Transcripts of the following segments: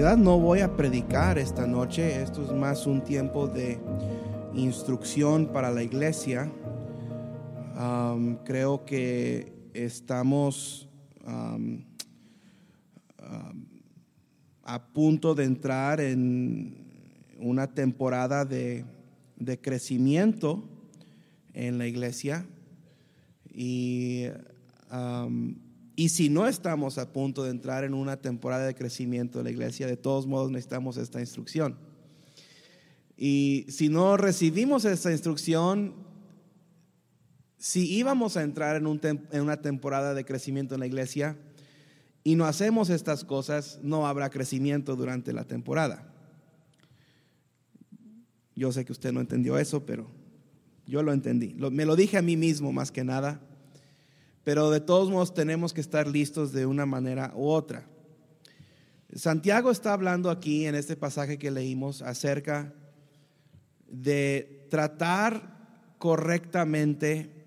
realidad no voy a predicar esta noche, esto es más un tiempo de instrucción para la iglesia. Creo que estamos a punto de entrar en una temporada de crecimiento en la iglesia y y si no estamos a punto de entrar en una temporada de crecimiento de la iglesia, de todos modos necesitamos esta instrucción. Y si no recibimos esta instrucción, si íbamos a entrar en, en una temporada de crecimiento en la iglesia y no hacemos estas cosas, no habrá crecimiento durante la temporada. Yo sé que usted no entendió eso, pero yo lo entendí. me lo dije a mí mismo más que nada pero de todos modos tenemos que estar listos de una manera u otra. Santiago está hablando aquí en este pasaje que leímos acerca de tratar correctamente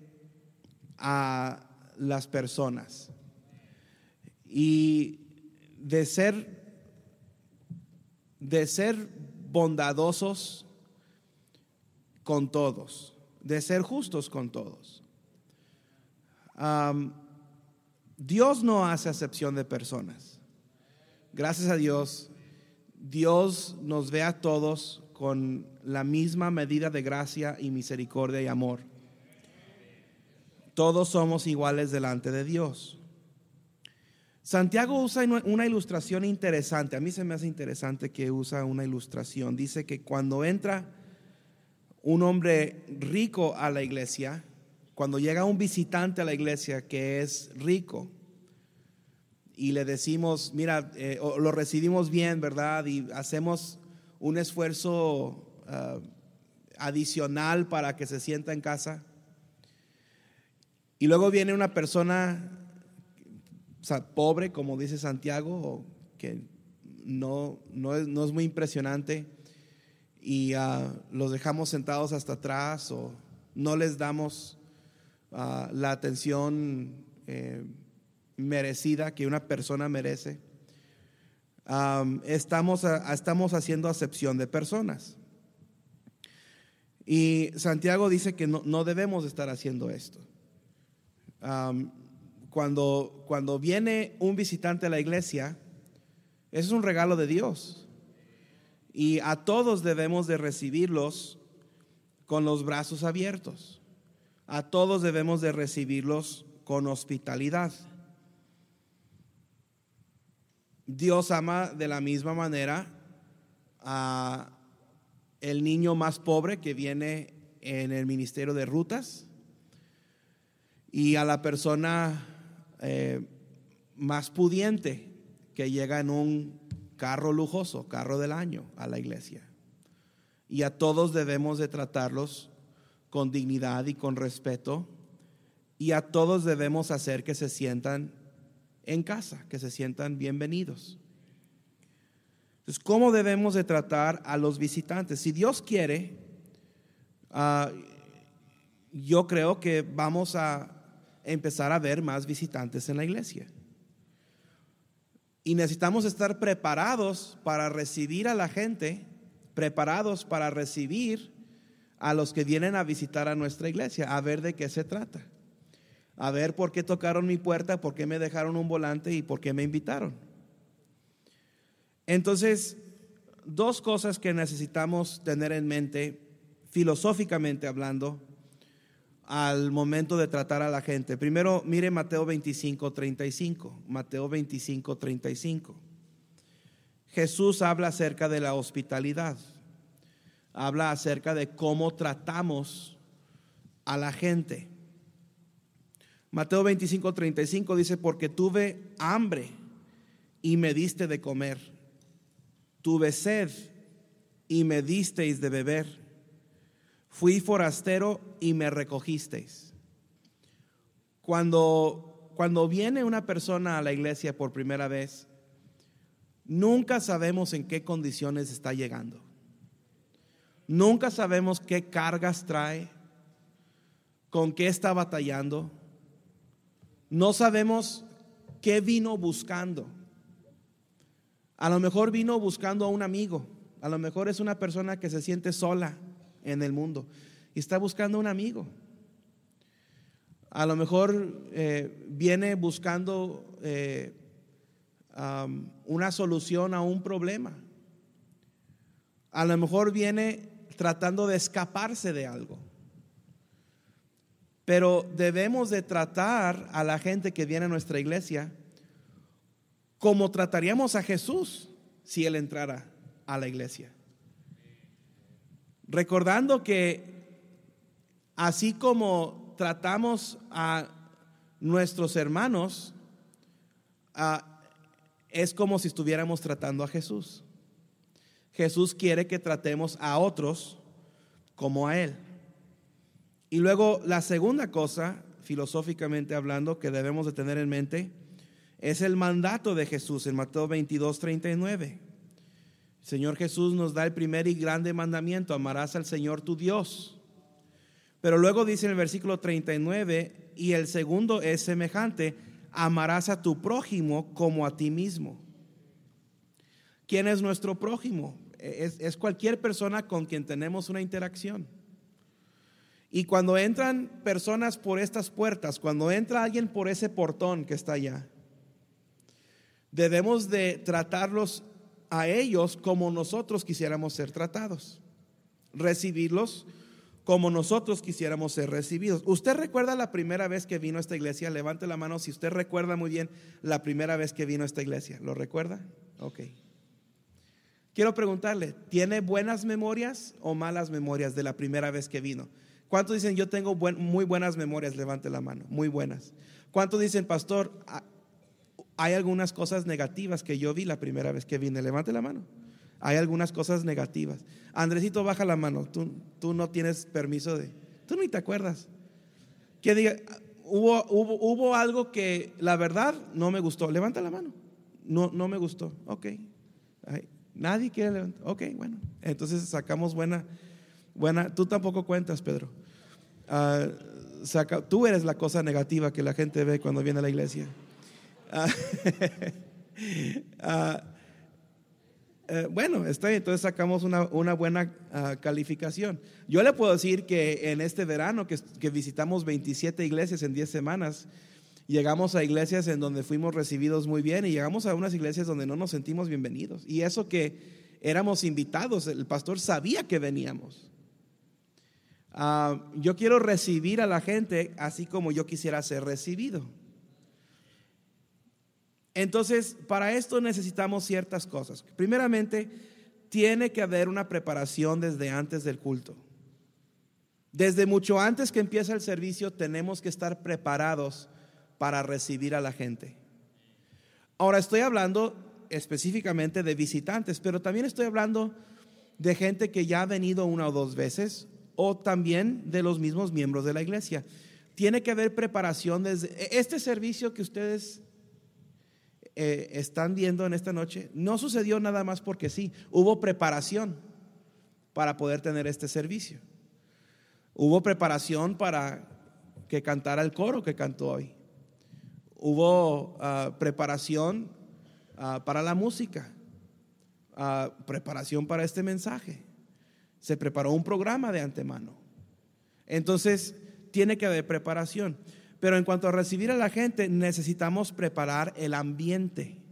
a las personas y de ser de ser bondadosos con todos, de ser justos con todos. Dios no hace acepción de personas. Gracias a Dios, Dios nos ve a todos con la misma medida de gracia y misericordia y amor. Todos somos iguales delante de Dios. Santiago usa una ilustración interesante. A mí se me hace interesante que usa una ilustración. Dice que cuando entra un hombre rico a la iglesia, cuando llega un visitante a la iglesia que es rico y le decimos, mira, eh, lo recibimos bien, ¿verdad? Y hacemos un esfuerzo ah, adicional para que se sienta en casa. Y luego viene una persona pobre, como dice Santiago, que no, no, es, no es muy impresionante, y ah, los dejamos sentados hasta atrás o no les damos la atención eh, merecida que una persona merece. estamos, estamos haciendo acepción de personas. Y Santiago dice que no, debemos estar haciendo esto. cuando, cuando viene un visitante a la iglesia, es un regalo de Dios. Y a todos debemos de recibirlos con los brazos abiertos a todos debemos de recibirlos con hospitalidad. Dios ama de la misma manera a el niño más pobre que viene en el ministerio de rutas y a la persona eh, más pudiente que llega en un carro lujoso, carro del año a la iglesia. Y a todos debemos de tratarlos con dignidad y con respeto. Y a todos debemos hacer que se sientan en casa, que se sientan bienvenidos. Entonces, ¿cómo debemos de tratar a los visitantes? Si Dios quiere, ah, yo creo que vamos a empezar a ver más visitantes en la iglesia. Y necesitamos estar preparados para recibir a la gente, preparados para recibir a los que vienen a visitar a nuestra iglesia, a ver de qué se trata, a ver por qué tocaron mi puerta, por qué me dejaron un volante y por qué me invitaron. Entonces, dos cosas que necesitamos tener en mente, filosóficamente hablando, al momento de tratar a la gente. Primero, mire Mateo 25, 35. Mateo 25, 35. Jesús habla acerca de la hospitalidad habla acerca de cómo tratamos a la gente. Mateo 25, 35 dice, porque tuve hambre y me diste de comer, tuve sed y me disteis de beber, fui forastero y me recogisteis. Cuando, cuando viene una persona a la iglesia por primera vez, nunca sabemos en qué condiciones está llegando. Nunca sabemos qué cargas trae, con qué está batallando. No sabemos qué vino buscando. A lo mejor vino buscando a un amigo. A lo mejor es una persona que se siente sola en el mundo y está buscando un amigo. A lo mejor eh, viene buscando eh, una solución a un problema. A lo mejor viene tratando de escaparse de algo. Pero debemos de tratar a la gente que viene a nuestra iglesia como trataríamos a Jesús si Él entrara a la iglesia. Recordando que así como tratamos a nuestros hermanos, es como si estuviéramos tratando a Jesús. Jesús quiere que tratemos a otros como a Él. Y luego la segunda cosa, filosóficamente hablando, que debemos de tener en mente, es el mandato de Jesús en Mateo 22, 39. El Señor Jesús nos da el primer y grande mandamiento, amarás al Señor tu Dios. Pero luego dice en el versículo 39, y el segundo es semejante, amarás a tu prójimo como a ti mismo. ¿Quién es nuestro prójimo? Es, cualquier persona con quien tenemos una interacción. Y cuando entran personas por estas puertas, cuando entra alguien por ese portón que está allá, debemos de tratarlos a ellos como nosotros quisiéramos ser tratados, recibirlos como nosotros quisiéramos ser recibidos. ¿Usted recuerda la primera vez que vino a esta iglesia? Levante la mano si usted recuerda muy bien la primera vez que vino a esta iglesia. ¿Lo recuerda? Ok. Quiero preguntarle, ¿tiene buenas memorias o malas memorias de la primera vez que vino? ¿Cuántos dicen, yo tengo muy buenas memorias? Levante la mano, muy buenas. ¿Cuántos dicen, pastor, hay algunas cosas negativas que yo vi la primera vez que vine? Levante la mano hay algunas cosas negativas. Andresito, baja la mano. Tú, tú no tienes permiso de. Tú ni te acuerdas. Que diga, hubo, hubo, algo que la verdad no me gustó. Levanta la mano. No, no me gustó. Ok. Nadie quiere levantar. Ok, bueno. Entonces sacamos buena. buena. Tú tampoco cuentas, Pedro. Ah, saca, tú eres la cosa negativa que la gente ve cuando viene a la iglesia. Uh, eh, bueno, está entonces sacamos una, buena ah, calificación. Yo le puedo decir que en este verano que, que, visitamos 27 iglesias en 10 semanas, llegamos a iglesias en donde fuimos recibidos muy bien y llegamos a unas iglesias donde no nos sentimos bienvenidos. Y eso que éramos invitados, el pastor sabía que veníamos. Ah, yo quiero recibir a la gente así como yo quisiera ser recibido. Entonces, para esto necesitamos ciertas cosas. Primeramente, tiene que haber una preparación desde antes del culto. Desde mucho antes que empiece el servicio tenemos que estar preparados para recibir a la gente. Ahora estoy hablando específicamente de visitantes, pero también estoy hablando de gente que ya ha venido una o dos veces o también de los mismos miembros de la iglesia. Tiene que haber preparación desde este servicio que ustedes eh, están viendo en esta noche no sucedió nada más porque sí, hubo preparación para poder tener este servicio. Hubo preparación para que cantara el coro que cantó hoy. Hubo ah, preparación ah, para la música, ah, preparación para este mensaje. Se preparó un programa de antemano. Entonces, tiene que haber preparación. Pero en cuanto a recibir a la gente, necesitamos preparar el ambiente.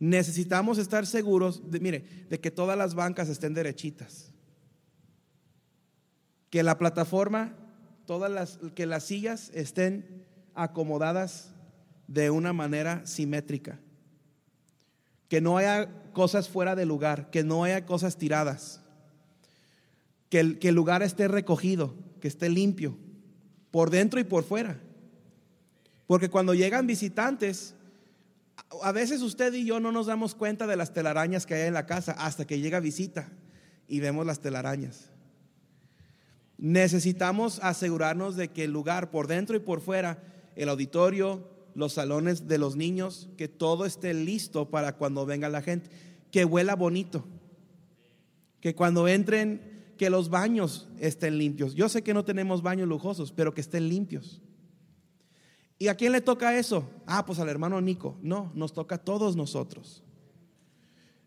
Necesitamos estar seguros, de, mire, de que todas las bancas estén derechitas. Que la plataforma, todas las, que las sillas estén acomodadas de una manera simétrica. Que no haya cosas fuera de lugar, que no haya cosas tiradas. Que que el lugar esté recogido, que esté limpio por dentro y por fuera. Porque cuando llegan visitantes, a veces usted y yo no nos damos cuenta de las telarañas que hay en la casa hasta que llega visita y vemos las telarañas. Necesitamos asegurarnos de que el lugar por dentro y por fuera, el auditorio, los salones de los niños, que todo esté listo para cuando venga la gente, que huela bonito, que cuando entren que los baños estén limpios. Yo sé que no tenemos baños lujosos, pero que estén limpios. ¿Y a quién le toca eso? Ah, pues al hermano Nico. No, nos toca a todos nosotros.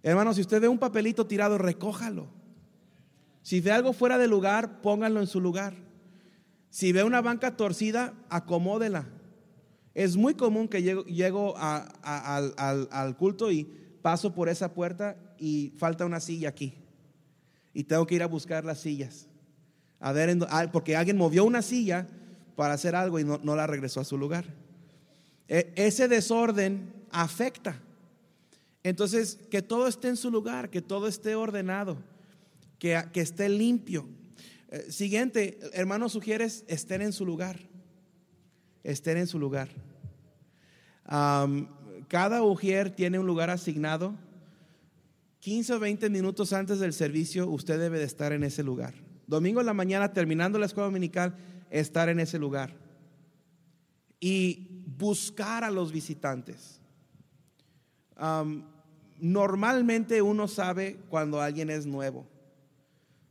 Hermano, si usted ve un papelito tirado, recójalo. Si ve algo fuera de lugar, pónganlo en su lugar. Si ve una banca torcida, acomódela. Es muy común que llego, al, culto y paso por esa puerta y falta una silla aquí. Y tengo que ir a buscar las sillas. A ver, porque alguien movió una silla para hacer algo y no, no la regresó a su lugar. E, ese desorden afecta. Entonces, que todo esté en su lugar, que todo esté ordenado, que, que esté limpio. Eh, siguiente, hermano, sugieres estén en su lugar. Estén en su lugar. cada ujier tiene un lugar asignado. 15 o 20 minutos antes del servicio, usted debe de estar en ese lugar. Domingo en la mañana, terminando la escuela dominical, estar en ese lugar. Y buscar a los visitantes. normalmente uno sabe cuando alguien es nuevo.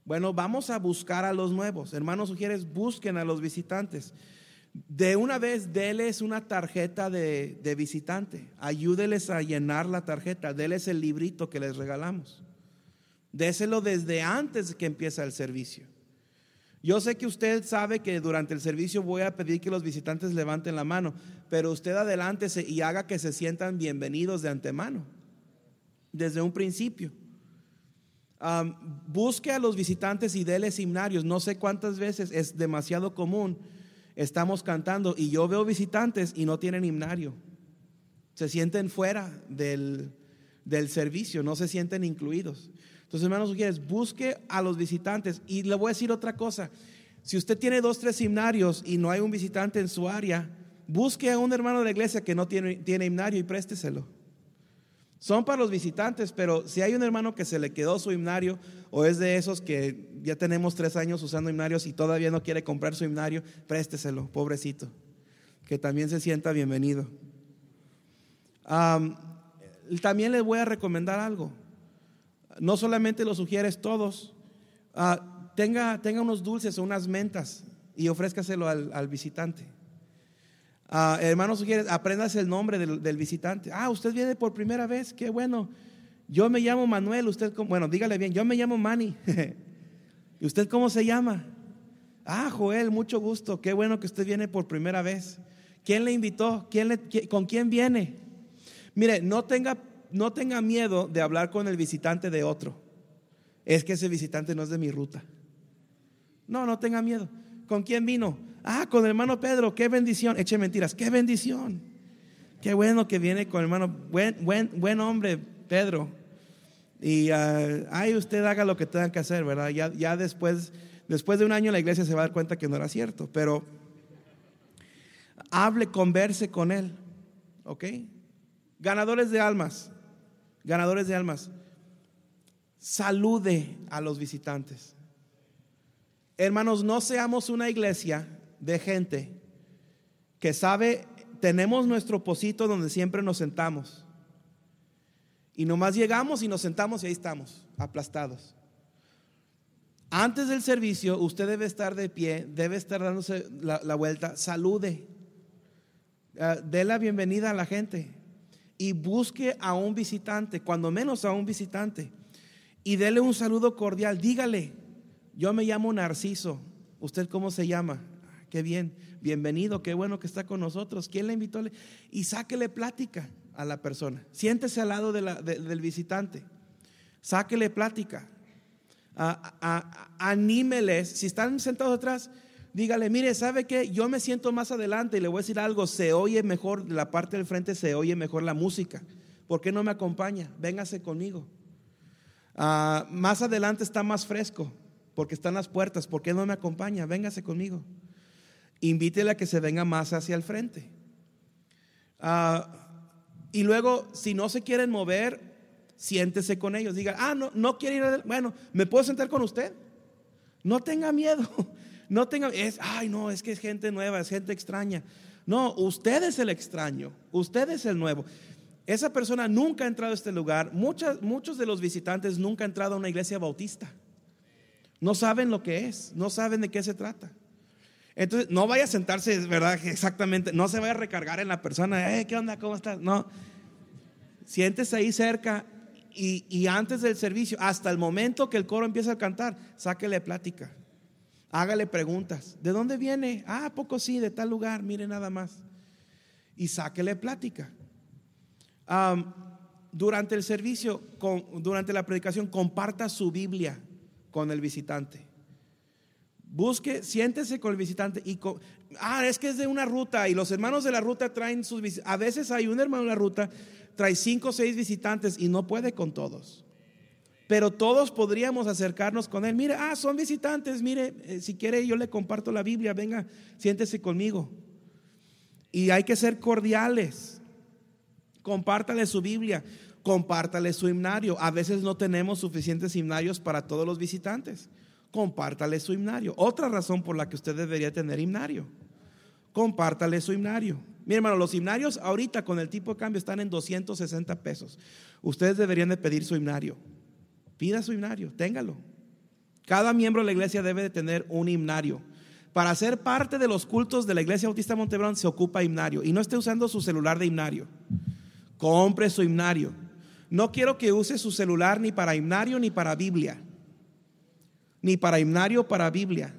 Bueno, vamos a buscar a los nuevos. Hermanos, sugieres, busquen a los visitantes. De una vez, déles una tarjeta de, de, visitante. Ayúdeles a llenar la tarjeta. Déles el librito que les regalamos. Déselo desde antes que empieza el servicio. Yo sé que usted sabe que durante el servicio voy a pedir que los visitantes levanten la mano, pero usted adelántese y haga que se sientan bienvenidos de antemano, desde un principio. busque a los visitantes y déles himnarios. No sé cuántas veces es demasiado común. Estamos cantando y yo veo visitantes y no tienen himnario. Se sienten fuera del, del servicio, no se sienten incluidos. Entonces, hermanos, quieres, busque a los visitantes. Y le voy a decir otra cosa. Si usted tiene dos, tres himnarios y no hay un visitante en su área, busque a un hermano de la iglesia que no tiene, tiene himnario y présteselo. Son para los visitantes, pero si hay un hermano que se le quedó su himnario o es de esos que ya tenemos tres años usando himnarios y todavía no quiere comprar su himnario, présteselo, pobrecito, que también se sienta bienvenido. también les voy a recomendar algo no solamente lo sugieres todos, ah, tenga, tenga, unos dulces o unas mentas y ofrézcaselo al, visitante. Uh, hermano, sugieres, aprendas el nombre del, visitante. Ah, usted viene por primera vez, qué bueno. Yo me llamo Manuel, usted, bueno, dígale bien, yo me llamo Manny. ¿Y usted cómo se llama? Ah, Joel, mucho gusto, qué bueno que usted viene por primera vez. ¿Quién le invitó? ¿Quién le, ¿Con quién viene? Mire, no tenga no tenga miedo de hablar con el visitante de otro. Es que ese visitante no es de mi ruta. No, no tenga miedo. ¿Con quién vino? Ah, con el hermano Pedro. Qué bendición. Eche mentiras. Qué bendición. Qué bueno que viene con el hermano. Buen, buen, buen hombre, Pedro. Y uh, ahí usted haga lo que tenga que hacer, ¿verdad? Ya, ya después, después de un año la iglesia se va a dar cuenta que no era cierto. Pero hable, converse con él. ¿Ok? Ganadores de almas ganadores de almas, salude a los visitantes. Hermanos, no seamos una iglesia de gente que sabe, tenemos nuestro posito donde siempre nos sentamos. Y nomás llegamos y nos sentamos y ahí estamos, aplastados. Antes del servicio, usted debe estar de pie, debe estar dándose la, vuelta, salude, uh, dé la bienvenida a la gente y busque a un visitante, cuando menos a un visitante, y dele un saludo cordial. Dígale, yo me llamo Narciso, ¿usted cómo se llama? Qué bien, bienvenido, qué bueno que está con nosotros. ¿Quién le invitó? Y sáquele plática a la persona. Siéntese al lado del visitante. Sáquele plática. anímeles. Si están sentados atrás, dígale, mire, ¿sabe qué? Yo me siento más adelante y le voy a decir algo, se oye mejor, la parte del frente se oye mejor la música. ¿Por qué no me acompaña? Véngase conmigo. Ah, más adelante está más fresco, porque están las puertas. ¿Por qué no me acompaña? Véngase conmigo. Invítele a que se venga más hacia el frente. Ah, y luego, si no se quieren mover, siéntese con ellos. Diga, ah, no, no quiere ir. Bueno, ¿me puedo sentar con usted? No tenga miedo. No tenga, es, ay, no, es que es gente nueva, es gente extraña. No, usted es el extraño, usted es el nuevo. Esa persona nunca ha entrado a este lugar. muchos de los visitantes nunca han entrado a una iglesia bautista. No saben lo que es, no saben de qué se trata. Entonces, no vaya a sentarse, ¿verdad? Exactamente, no se vaya a recargar en la persona, eh, ¿qué onda? ¿Cómo estás? No. Siéntese ahí cerca y, y antes del servicio, hasta el momento que el coro empieza a cantar, sáquele plática. Hágale preguntas. ¿De dónde viene? Ah, poco sí, de tal lugar, mire nada más. Y sáquele plática. durante el servicio, durante la predicación, comparta su Biblia con el visitante. Busque, siéntese con el visitante y ah, es que es de una ruta y los hermanos de la ruta traen sus a veces hay un hermano en la ruta trae cinco o seis visitantes y no puede con todos pero todos podríamos acercarnos con él. Mire, ah, son visitantes, mire, eh, si quiere yo le comparto la Biblia, venga, siéntese conmigo. Y hay que ser cordiales. Compártale su Biblia, compártale su himnario. A veces no tenemos suficientes himnarios para todos los visitantes. Compártale su himnario. Otra razón por la que usted debería tener himnario. Compártale su himnario. Mi hermano, los himnarios ahorita con el tipo de cambio están en 260 pesos. Ustedes deberían de pedir su himnario. Pida su himnario, téngalo. Cada miembro de la iglesia debe de tener un himnario. Para ser parte de los cultos de la iglesia Bautista Montebrón se ocupa himnario y no esté usando su celular de himnario. Compre su himnario. No quiero que use su celular ni para himnario ni para Biblia. Ni para himnario para Biblia.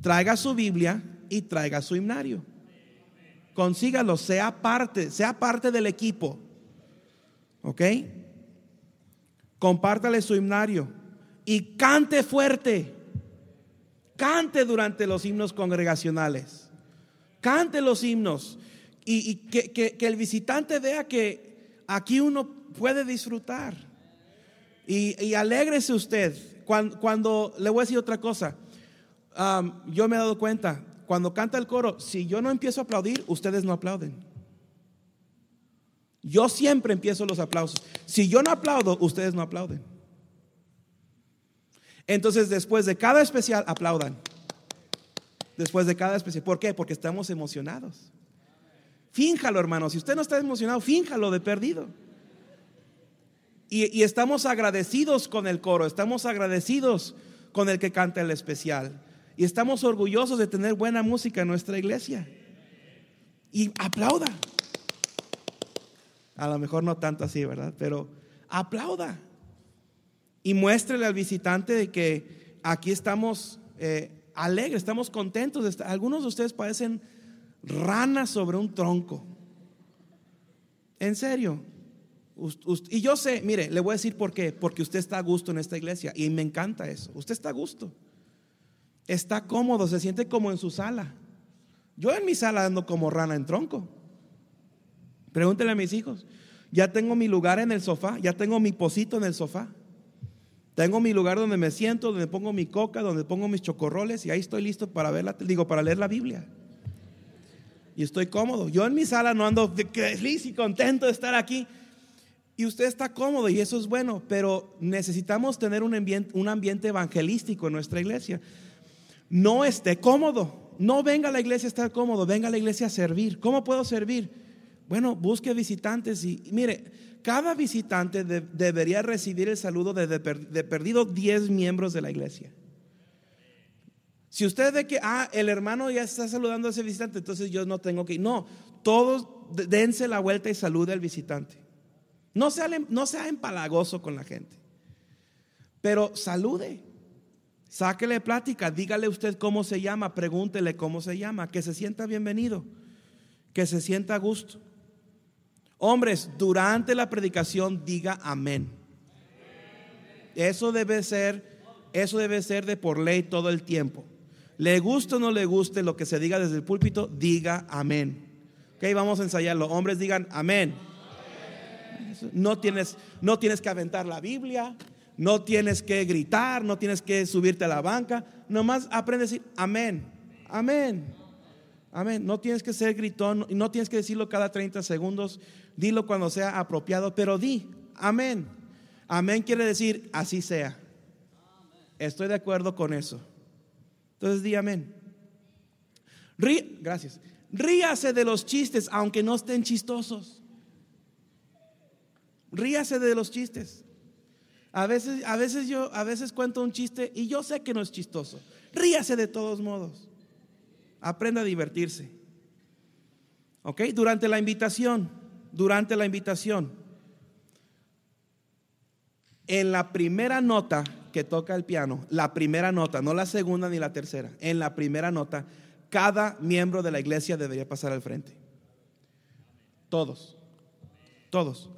Traiga su Biblia y traiga su himnario. Consígalo, sea parte, sea parte del equipo. ¿Ok? compártale su himnario y cante fuerte. Cante durante los himnos congregacionales. Cante los himnos. Y, que, el visitante vea que aquí uno puede disfrutar. Y, y alégrese usted. Cuando, le voy a decir otra cosa, yo me he dado cuenta, cuando canta el coro, si yo no empiezo a aplaudir, ustedes no aplauden. Yo siempre empiezo los aplausos. Si yo no aplaudo, ustedes no aplauden. Entonces, después de cada especial, aplaudan. Después de cada especial. ¿Por qué? Porque estamos emocionados. Fínjalo, hermano. Si usted no está emocionado, fínjalo de perdido. Y, estamos agradecidos con el coro, estamos agradecidos con el que canta el especial. Y estamos orgullosos de tener buena música en nuestra iglesia. Y aplauda. A lo mejor no tanto así, ¿verdad? Pero aplauda y muéstrele al visitante de que aquí estamos eh, alegres, estamos contentos. Algunos de ustedes parecen ranas sobre un tronco. En serio. Y yo sé, mire, le voy a decir por qué. Porque usted está a gusto en esta iglesia y me encanta eso. Usted está a gusto. Está cómodo, se siente como en su sala. Yo en mi sala ando como rana en tronco. Pregúntele a mis hijos. Ya tengo mi lugar en el sofá, ya tengo mi posito en el sofá. Tengo mi lugar donde me siento, donde pongo mi coca, donde pongo mis chocorroles y ahí estoy listo para ver digo, para leer la Biblia. Y estoy cómodo. Yo en mi sala no ando feliz y contento de estar aquí. Y usted está cómodo y eso es bueno, pero necesitamos tener un ambiente, un ambiente evangelístico en nuestra iglesia. No esté cómodo. No venga a la iglesia a estar cómodo, venga a la iglesia a servir. ¿Cómo puedo servir? Bueno, busque visitantes y, mire, cada visitante debería recibir el saludo de, perdido 10 miembros de la iglesia. Si usted ve que, ah, el hermano ya está saludando a ese visitante, entonces yo no tengo que ir. No, todos dense la vuelta y salude al visitante. No sea, no sea empalagoso con la gente, pero salude. Sáquele plática, dígale usted cómo se llama, pregúntele cómo se llama, que se sienta bienvenido, que se sienta a gusto. Hombres, durante la predicación diga amén. Eso debe ser, eso debe ser de por ley todo el tiempo. Le guste o no le guste lo que se diga desde el púlpito, diga amén. Ok, vamos a ensayarlo. Hombres digan amén. No tienes, no tienes que aventar la Biblia, no tienes que gritar, no tienes que subirte a la banca. Nomás aprende a decir amén, amén, amén. No tienes que ser gritón, no tienes que decirlo cada 30 segundos dilo cuando sea apropiado, pero di, amén. Amén quiere decir, así sea. Estoy de acuerdo con eso. Entonces di amén. gracias. Ríase de los chistes, aunque no estén chistosos. Ríase de los chistes. A veces, a veces yo, a veces cuento un chiste y yo sé que no es chistoso. Ríase de todos modos. Aprenda a divertirse. ¿Ok? Durante la invitación, durante la invitación. En la primera nota que toca el piano, la primera nota, no la segunda ni la tercera, en la primera nota, cada miembro de la iglesia debería pasar al frente. Todos, todos.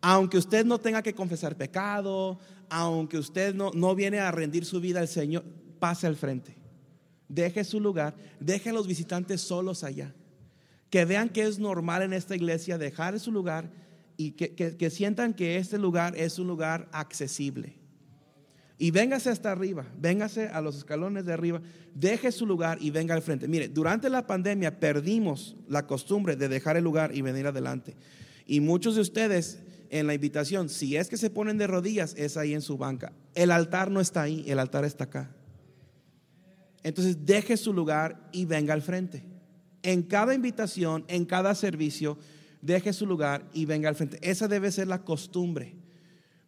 Aunque usted no tenga que confesar pecado, aunque usted no, no viene a rendir su vida al Señor, pase al frente. Deje su lugar, deje a los visitantes solos allá. Que vean que es normal en esta iglesia dejar su lugar y que, que sientan que este lugar es un lugar accesible. Y véngase hasta arriba, véngase a los escalones de arriba, deje su lugar y venga al frente. Mire, durante la pandemia perdimos la costumbre de dejar el lugar y venir adelante. Y muchos de ustedes en la invitación, si es que se ponen de rodillas, es ahí en su banca. El altar no está ahí, el altar está acá. Entonces deje su lugar y venga al frente. En cada invitación, en cada servicio, deje su lugar y venga al frente. Esa debe ser la costumbre.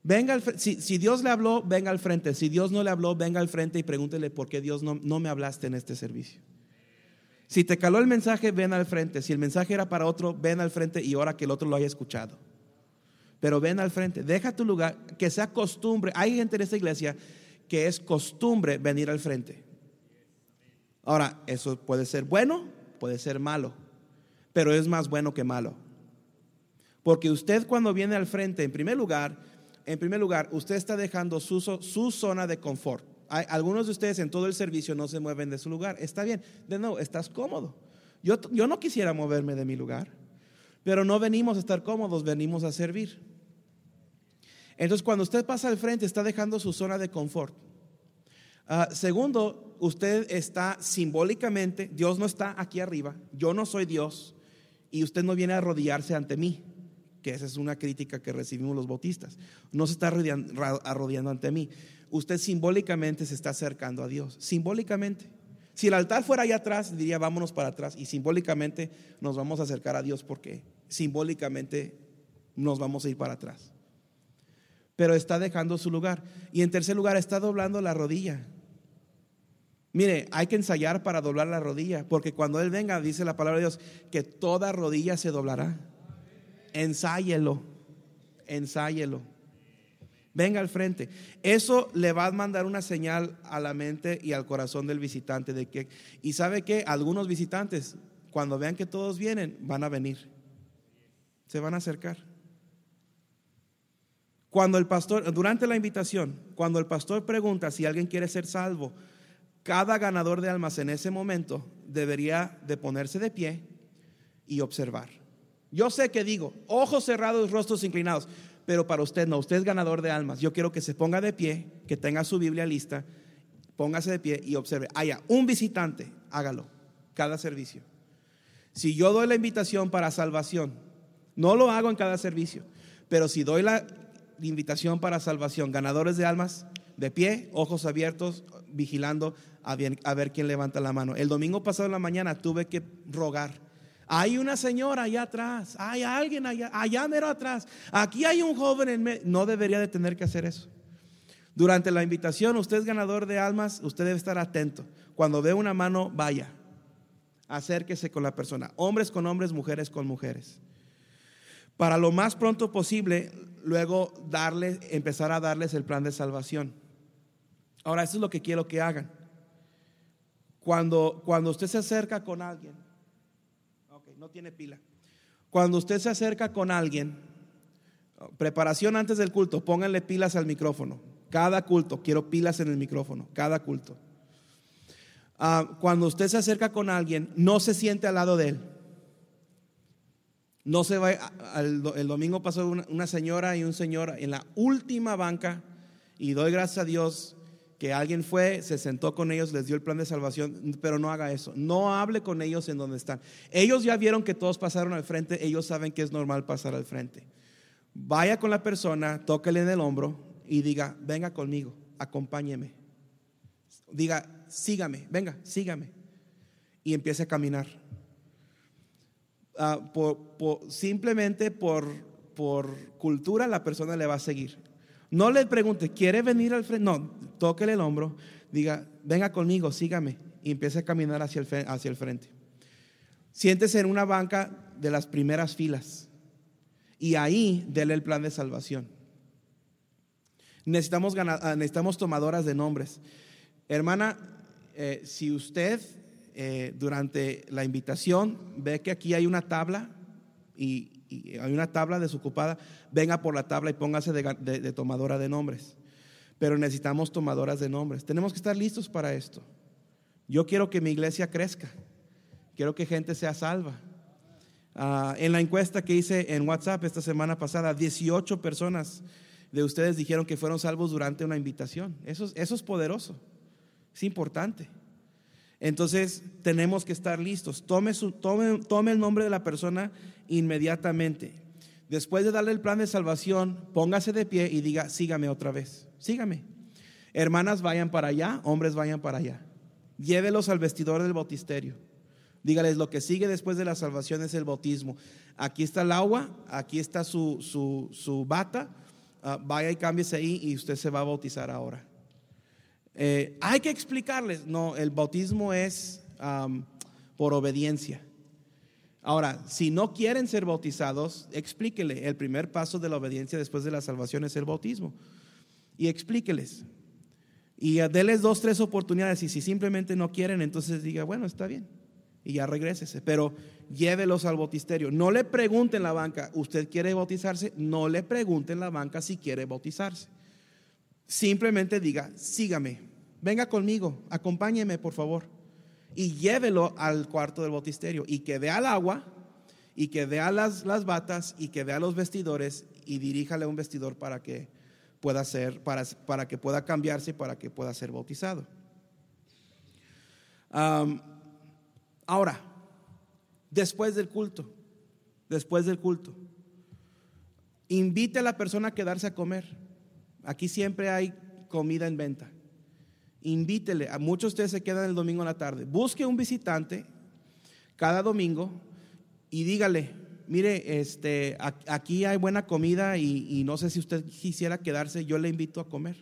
Venga al si, si, Dios le habló, venga al frente. Si Dios no le habló, venga al frente y pregúntele por qué Dios no, no me hablaste en este servicio. Si te caló el mensaje, ven al frente. Si el mensaje era para otro, ven al frente y ahora que el otro lo haya escuchado. Pero ven al frente, deja tu lugar, que sea costumbre. Hay gente en esta iglesia que es costumbre venir al frente. Ahora, eso puede ser bueno, puede ser malo, pero es más bueno que malo. Porque usted cuando viene al frente, en primer lugar, en primer lugar, usted está dejando su, su zona de confort. Hay, algunos de ustedes en todo el servicio no se mueven de su lugar. Está bien, de nuevo, estás cómodo. Yo, yo no quisiera moverme de mi lugar, pero no venimos a estar cómodos, venimos a servir. Entonces, cuando usted pasa al frente, está dejando su zona de confort. Ah, segundo, usted está simbólicamente, Dios no está aquí arriba, yo no soy Dios y usted no viene a arrodillarse ante mí que esa es una crítica que recibimos los bautistas. No se está arrodillando ante mí. Usted simbólicamente se está acercando a Dios. Simbólicamente. Si el altar fuera allá atrás, diría vámonos para atrás. Y simbólicamente nos vamos a acercar a Dios porque simbólicamente nos vamos a ir para atrás. Pero está dejando su lugar. Y en tercer lugar, está doblando la rodilla. Mire, hay que ensayar para doblar la rodilla, porque cuando Él venga, dice la palabra de Dios, que toda rodilla se doblará ensáyelo, ensáyelo. Venga al frente. Eso le va a mandar una señal a la mente y al corazón del visitante de que, y sabe que algunos visitantes, cuando vean que todos vienen, van a venir. Se van a acercar. Cuando el pastor, durante la invitación, cuando el pastor pregunta si alguien quiere ser salvo, cada ganador de almas en ese momento debería de ponerse de pie y observar. Yo sé que digo, ojos cerrados, rostros inclinados, pero para usted no, usted es ganador de almas. Yo quiero que se ponga de pie, que tenga su Biblia lista, póngase de pie y observe. Haya un visitante, hágalo, cada servicio. Si yo doy la invitación para salvación, no lo hago en cada servicio, pero si doy la invitación para salvación, ganadores de almas, de pie, ojos abiertos, vigilando a, ver quién levanta la mano. El domingo pasado en la mañana tuve que rogar hay una señora allá atrás, hay alguien allá, allá mero atrás. Aquí hay un joven en medio. No debería de tener que hacer eso. Durante la invitación, usted es ganador de almas, usted debe estar atento. Cuando ve una mano, vaya. Acérquese con la persona. Hombres con hombres, mujeres con mujeres. Para lo más pronto posible, luego empezar a darles el plan de salvación. Ahora, eso es lo que quiero que hagan. Cuando, cuando usted se acerca con alguien, no tiene pila. Cuando usted se acerca con alguien, preparación antes del culto, pónganle pilas al micrófono. Cada culto, quiero pilas en el micrófono, cada culto. Ah, cuando usted se acerca con alguien, no se siente al lado de él. No se va, el, domingo pasó una, una señora y un señor en la última banca y doy gracias a Dios que alguien fue, se sentó con ellos, les dio el plan de salvación, pero no haga eso. No hable con ellos en donde están. Ellos ya vieron que todos pasaron al frente, ellos saben que es normal pasar al frente. Vaya con la persona, tóquele en el hombro y diga, venga conmigo, acompáñeme. Diga, sígame, venga, sígame. Y empiece a caminar. Ah, simplemente por, por cultura la persona le va a seguir. No le pregunte, ¿quiere venir al frente? No, tóquele el hombro, diga, venga conmigo, sígame, y empiece a caminar hacia el, frente. Siéntese en una banca de las primeras filas y ahí dele el plan de salvación. Necesitamos, ah, necesitamos tomadoras de nombres. Hermana, eh, si usted eh, durante la invitación ve que aquí hay una tabla y, hay una tabla desocupada, venga por la tabla y póngase de, tomadora de nombres. Pero necesitamos tomadoras de nombres. Tenemos que estar listos para esto. Yo quiero que mi iglesia crezca. Quiero que gente sea salva. Ah, en la encuesta que hice en WhatsApp esta semana pasada, 18 personas de ustedes dijeron que fueron salvos durante una invitación. Eso, eso es poderoso. Es importante. Entonces tenemos que estar listos. Tome, su, tome, tome el nombre de la persona inmediatamente. Después de darle el plan de salvación, póngase de pie y diga, sígame otra vez, sígame. Hermanas vayan para allá, hombres vayan para allá. Llévelos al vestidor del bautisterio. Dígales, lo que sigue después de la salvación es el bautismo. Aquí está el agua, aquí está su, su, bata, ah, vaya y cámbiese ahí y usted se va a bautizar ahora. Eh, hay que explicarles, no, el bautismo es por obediencia. Ahora, si no quieren ser bautizados, explíquele. El primer paso de la obediencia después de la salvación es el bautismo. Y explíqueles. Y déles dos, tres oportunidades. Y si simplemente no quieren, entonces diga, bueno, está bien. Y ya regrésese. Pero llévelos al bautisterio. No le pregunten la banca, ¿usted quiere bautizarse? No le pregunten la banca si quiere bautizarse. Simplemente diga, sígame venga conmigo, acompáñeme por favor. Y llévelo al cuarto del bautisterio y que vea el agua y que vea las, las batas y que vea los vestidores y diríjale un vestidor para que pueda ser, para, para que pueda cambiarse y para que pueda ser bautizado. ahora, después del culto, después del culto, invite a la persona a quedarse a comer. Aquí siempre hay comida en venta invítele. A muchos de ustedes se quedan el domingo en la tarde. Busque un visitante cada domingo y dígale, mire, este, aquí hay buena comida y, no sé si usted quisiera quedarse, yo le invito a comer.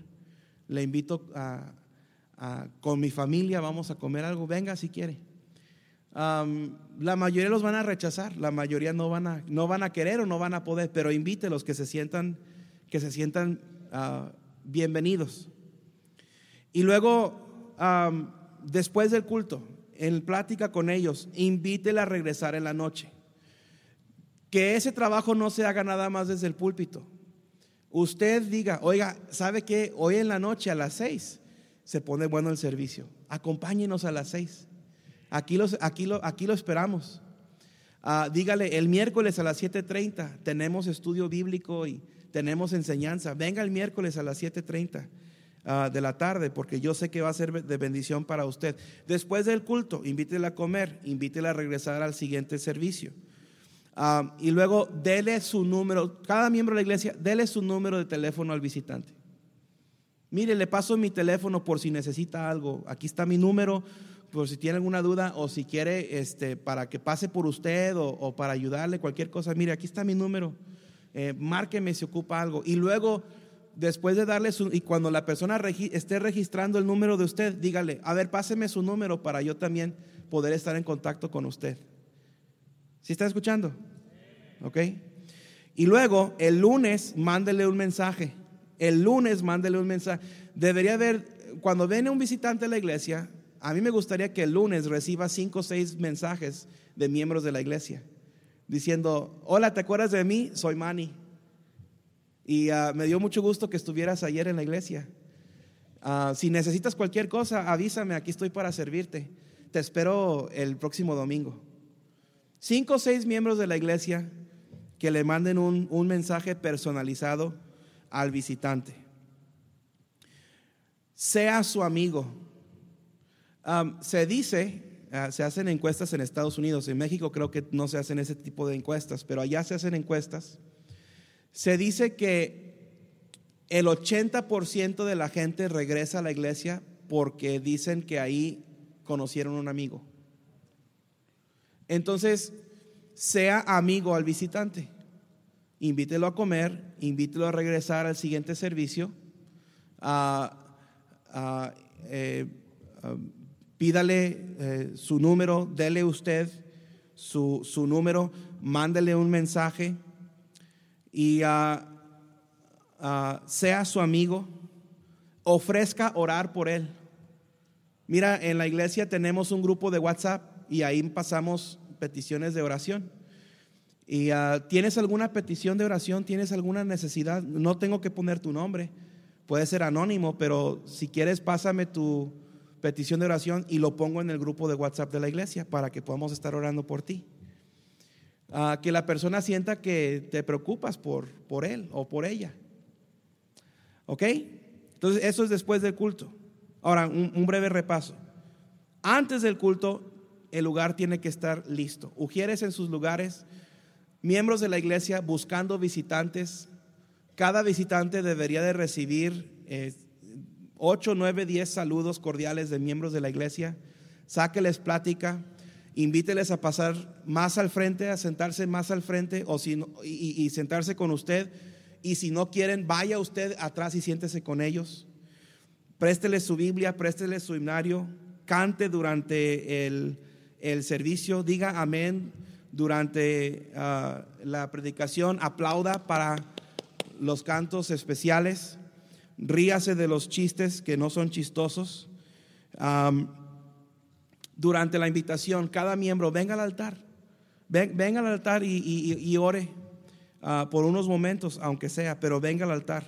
Le invito a, con mi familia, vamos a comer algo, venga si quiere. la mayoría los van a rechazar, la mayoría no van a, no van a querer o no van a poder, pero invítelos que se sientan, que se sientan ah, bienvenidos. Y luego, después del culto, en plática con ellos, invítela a regresar en la noche. Que ese trabajo no se haga nada más desde el púlpito. Usted diga, oiga, ¿sabe qué? Hoy en la noche a las seis se pone bueno el servicio. Acompáñenos a las seis. Aquí, los, aquí, lo, aquí lo esperamos. Ah, dígale, el miércoles a las 7.30 tenemos estudio bíblico y tenemos enseñanza. Venga el miércoles a las 7.30. Ah, de la tarde, porque yo sé que va a ser de bendición para usted. Después del culto, invítela a comer, invítela a regresar al siguiente servicio. Ah, y luego dele su número, cada miembro de la iglesia, dele su número de teléfono al visitante. Mire, le paso mi teléfono por si necesita algo. Aquí está mi número, por si tiene alguna duda o si quiere este, para que pase por usted o, para ayudarle, cualquier cosa. Mire, aquí está mi número. Eh, márqueme si ocupa algo. Y luego después de darle su, y cuando la persona esté registrando el número de usted, dígale, a ver, páseme su número para yo también poder estar en contacto con usted. ¿Sí está escuchando? ¿Ok? Y luego, el lunes, mándele un mensaje. El lunes, mándele un mensaje. Debería haber, cuando viene un visitante a la iglesia, a mí me gustaría que el lunes reciba cinco o seis mensajes de miembros de la iglesia diciendo, hola, ¿te acuerdas de mí? Soy Manny. Y ah, me dio mucho gusto que estuvieras ayer en la iglesia. Ah, si necesitas cualquier cosa, avísame, aquí estoy para servirte. Te espero el próximo domingo. Cinco o seis miembros de la iglesia que le manden un, mensaje personalizado al visitante. Sea su amigo. se dice, ah, se hacen encuestas en Estados Unidos, en México creo que no se hacen ese tipo de encuestas, pero allá se hacen encuestas se dice que el 80% de la gente regresa a la iglesia porque dicen que ahí conocieron un amigo. Entonces, sea amigo al visitante. Invítelo a comer, invítelo a regresar al siguiente servicio. Eh, pídale eh, su número, dele usted su, su número, mándele un mensaje y ah, ah, sea su amigo, ofrezca orar por él. Mira, en la iglesia tenemos un grupo de WhatsApp y ahí pasamos peticiones de oración. Y ah, tienes alguna petición de oración, tienes alguna necesidad, no tengo que poner tu nombre, puede ser anónimo, pero si quieres pásame tu petición de oración y lo pongo en el grupo de WhatsApp de la iglesia para que podamos estar orando por ti. Ah, que la persona sienta que te preocupas por, por él o por ella. ¿Ok? Entonces, eso es después del culto. Ahora, un, breve repaso. Antes del culto, el lugar tiene que estar listo. Ujieres en sus lugares, miembros de la iglesia buscando visitantes. Cada visitante debería de recibir 8, 9, 10 saludos cordiales de miembros de la iglesia. Sáqueles plática, invíteles a pasar más al frente, a sentarse más al frente o si y, sentarse con usted. Y si no quieren, vaya usted atrás y siéntese con ellos. Préstele su Biblia, préstele su himnario, cante durante el, servicio, diga amén durante ah, la predicación, aplauda para los cantos especiales, ríase de los chistes que no son chistosos. durante la invitación, cada miembro venga al altar, venga al altar y, ore ah, por unos momentos, aunque sea, pero venga al altar.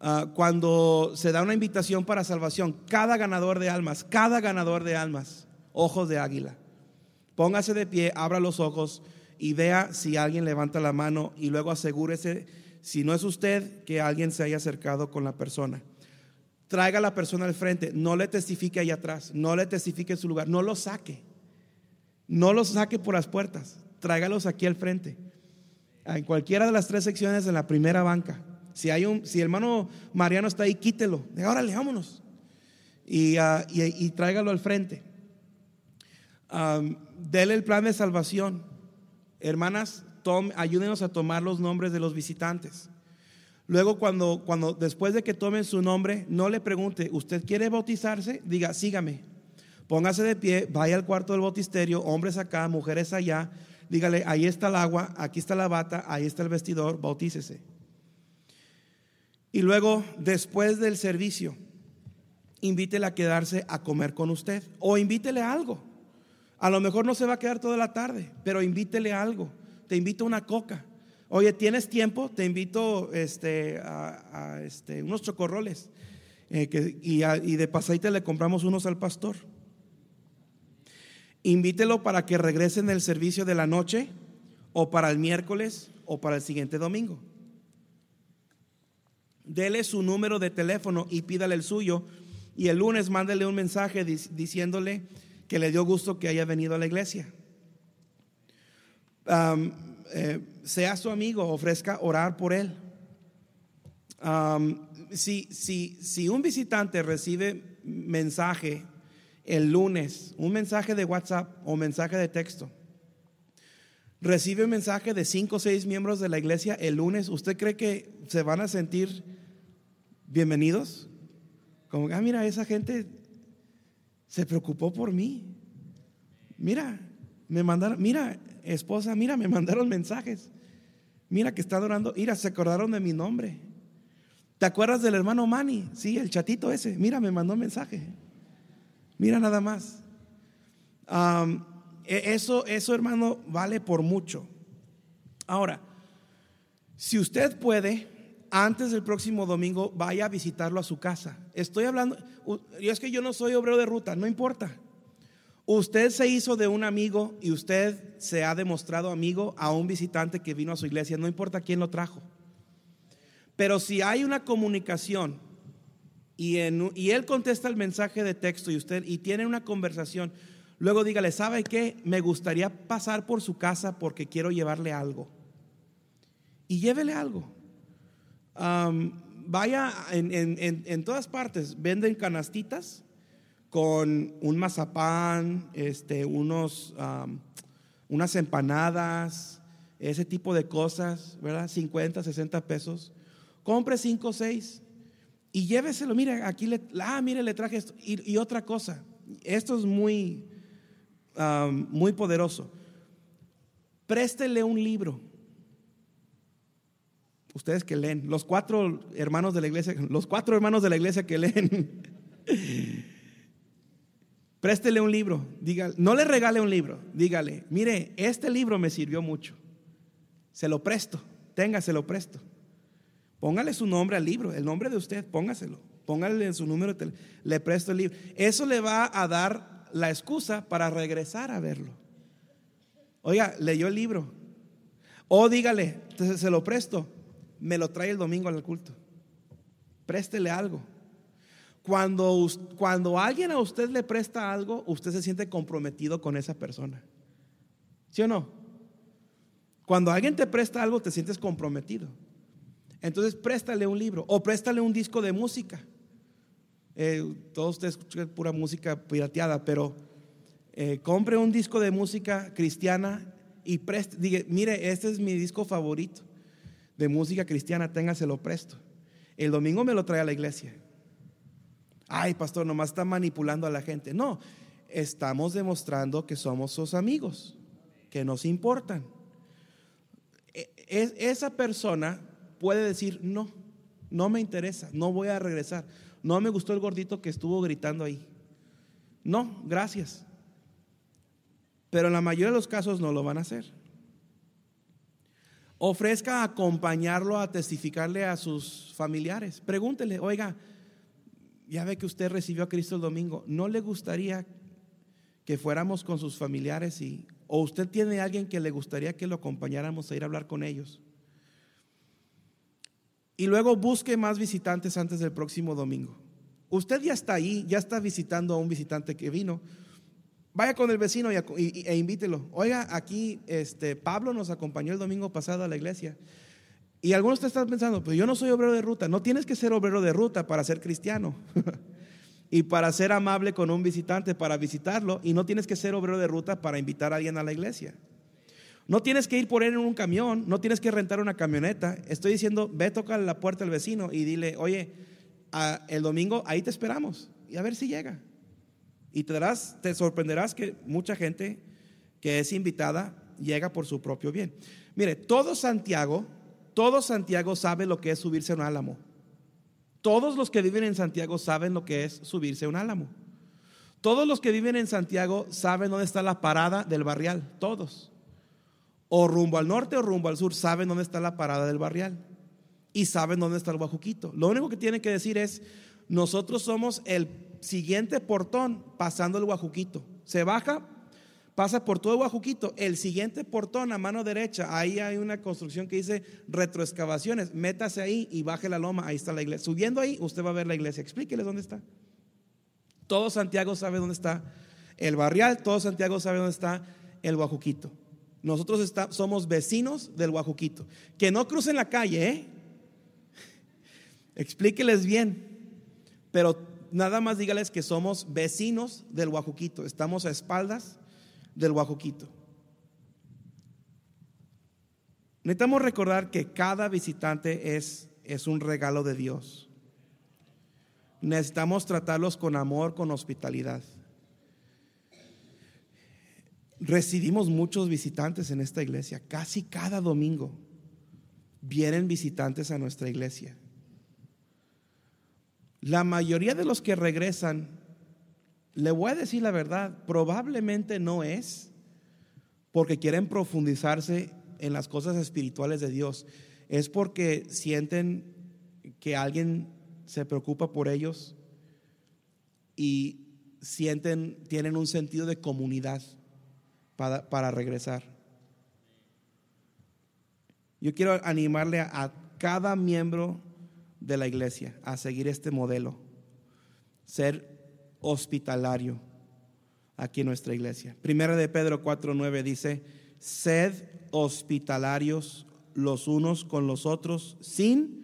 Ah, cuando se da una invitación para salvación, cada ganador de almas, cada ganador de almas, ojos de águila, póngase de pie, abra los ojos y vea si alguien levanta la mano y luego asegúrese, si no es usted, que alguien se haya acercado con la persona. Traiga a la persona al frente, no le testifique ahí atrás, no le testifique en su lugar, no lo saque, no lo saque por las puertas, tráigalos aquí al frente, en cualquiera de las tres secciones en la primera banca. Si, hay un, si el hermano Mariano está ahí, quítelo. Órale, vámonos. Y, uh, y, tráigalo al frente. dele el plan de salvación. Hermanas, ayúdenos a tomar los nombres de los visitantes. Luego, cuando, cuando después de que tomen su nombre, no le pregunte, ¿usted quiere bautizarse? Diga, sígame. Póngase de pie, vaya al cuarto del bautisterio, hombres acá, mujeres allá. Dígale, ahí está el agua, aquí está la bata, ahí está el vestidor, bautícese. Y luego, después del servicio, invítele a quedarse a comer con usted o invítele algo. A lo mejor no se va a quedar toda la tarde, pero invítele algo. Te invito a una coca. Oye, ¿tienes tiempo? Te invito este, a, este, unos chocorroles. Eh, y, de pasadita le compramos unos al pastor. Invítelo para que regrese en el servicio de la noche o para el miércoles o para el siguiente domingo dele su número de teléfono y pídale el suyo. Y el lunes mándele un mensaje diciéndole que le dio gusto que haya venido a la iglesia. Eh, sea su amigo, ofrezca orar por él. si, si, si un visitante recibe mensaje el lunes, un mensaje de WhatsApp o mensaje de texto, recibe un mensaje de cinco o seis miembros de la iglesia el lunes, ¿usted cree que se van a sentir bienvenidos? Como, ah, mira, esa gente se preocupó por mí. Mira, me mandaron, mira, esposa, mira, me mandaron mensajes. Mira que está orando, mira, se acordaron de mi nombre. ¿Te acuerdas del hermano Manny? Sí, el chatito ese. Mira, me mandó un mensaje. Mira nada más. E, eso, eso, hermano, vale por mucho. Ahora, si usted puede, antes del próximo domingo, vaya a visitarlo a su casa. Estoy hablando, es que yo no soy obrero de ruta, no importa. Usted se hizo de un amigo y usted se ha demostrado amigo a un visitante que vino a su iglesia, no importa quién lo trajo. Pero si hay una comunicación y, él contesta el mensaje de texto y usted y tiene una conversación, Luego dígale, ¿sabe qué? Me gustaría pasar por su casa porque quiero llevarle algo. Y llévele algo. vaya en, todas partes, venden canastitas con un mazapán, este, unos, unas empanadas, ese tipo de cosas, ¿verdad? 50, 60 pesos. Compre 5 o 6 y lléveselo. Mire, aquí le, ah, mire, le traje esto. y otra cosa, esto es muy, muy poderoso. Préstele un libro. Ustedes que leen, los cuatro hermanos de la iglesia, los cuatro hermanos de la iglesia que leen. Préstele un libro, dígale, no le regale un libro, dígale, mire, este libro me sirvió mucho. Se lo presto, tenga, se lo presto. Póngale su nombre al libro, el nombre de usted, póngaselo. Póngale su número, le presto el libro. Eso le va a dar la excusa para regresar a verlo. Oiga, leyó el libro. O dígale, se lo presto, me lo trae el domingo al culto. Préstele algo. Cuando, cuando alguien a usted le presta algo, usted se siente comprometido con esa persona. ¿Sí o no? Cuando alguien te presta algo, te sientes comprometido. Entonces préstale un libro o préstale un disco de música. Eh, todos ustedes escuchan pura música pirateada, pero eh, compre un disco de música cristiana y preste, diga, mire, este es mi disco favorito de música cristiana, téngaselo presto. El domingo me lo trae a la iglesia. Ay, pastor, nomás está manipulando a la gente. No, estamos demostrando que somos sus amigos, que nos importan. E, esa persona puede decir, no, no me interesa, no voy a regresar. No me gustó el gordito que estuvo gritando ahí. No, gracias. Pero en la mayoría de los casos no lo van a hacer. Ofrezca acompañarlo a testificarle a sus familiares. Pregúntele, oiga, ya ve que usted recibió a Cristo el domingo, ¿no le gustaría que fuéramos con sus familiares y o usted tiene alguien que le gustaría que lo acompañáramos a ir a hablar con ellos? y luego busque más visitantes antes del próximo domingo. Usted ya está ahí, ya está visitando a un visitante que vino. Vaya con el vecino e invítelo. Oiga, aquí este, Pablo nos acompañó el domingo pasado a la iglesia. Y algunos te están pensando, pero yo no soy obrero de ruta. No tienes que ser obrero de ruta para ser cristiano. y para ser amable con un visitante, para visitarlo. Y no tienes que ser obrero de ruta para invitar a alguien a la iglesia. No tienes que ir por él en un camión, no tienes que rentar una camioneta. Estoy diciendo, ve, toca la puerta al vecino y dile, oye, el domingo ahí te esperamos y a ver si llega. Y te, darás, te sorprenderás que mucha gente que es invitada llega por su propio bien. Mire, todo Santiago, todo Santiago sabe lo que es subirse a un álamo. Todos los que viven en Santiago saben lo que es subirse a un álamo. Todos los que viven en Santiago saben dónde está la parada del barrial, todos o rumbo al norte o rumbo al sur, saben dónde está la parada del barrial y saben dónde está el Guajuquito. Lo único que tienen que decir es, nosotros somos el siguiente portón pasando el Guajuquito. Se baja, pasa por todo Guajuquito. El siguiente portón a mano derecha, ahí hay una construcción que dice retroexcavaciones. Métase ahí y baje la loma, ahí está la iglesia. Subiendo ahí, usted va a ver la iglesia. Explíqueles dónde está. Todo Santiago sabe dónde está el barrial, todo Santiago sabe dónde está el Guajuquito. Nosotros somos vecinos del Guajuquito. Que no crucen la calle, ¿eh? Explíqueles bien. Pero nada más dígales que somos vecinos del Guajuquito. Estamos a espaldas del Guajuquito. Necesitamos recordar que cada visitante es, es un regalo de Dios. Necesitamos tratarlos con amor, con hospitalidad. Recibimos muchos visitantes en esta iglesia, casi cada domingo vienen visitantes a nuestra iglesia. La mayoría de los que regresan, le voy a decir la verdad, probablemente no es porque quieren profundizarse en las cosas espirituales de Dios, es porque sienten que alguien se preocupa por ellos y sienten, tienen un sentido de comunidad para, regresar. Yo quiero animarle a, cada miembro de la iglesia a seguir este modelo, ser hospitalario aquí en nuestra iglesia. Primera de Pedro 4:9 dice, sed hospitalarios los unos con los otros sin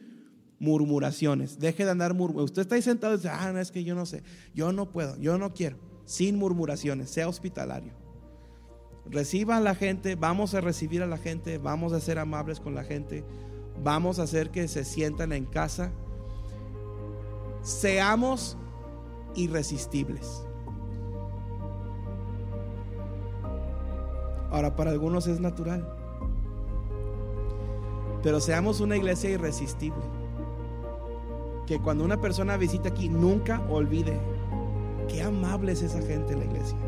murmuraciones. Deje de andar murmurando. Usted está ahí sentado y dice, ah, no, es que yo no sé, yo no puedo, yo no quiero. Sin murmuraciones, sea hospitalario. Reciba a la gente, vamos a recibir a la gente, vamos a ser amables con la gente, vamos a hacer que se sientan en casa. Seamos irresistibles. Ahora, para algunos es natural. Pero seamos una iglesia irresistible. Que cuando una persona visita aquí nunca olvide qué amable es esa gente en la iglesia.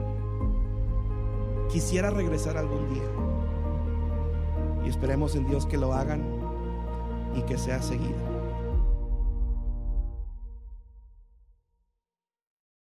Quisiera regresar algún día. Y esperemos en Dios que lo hagan y que sea seguido.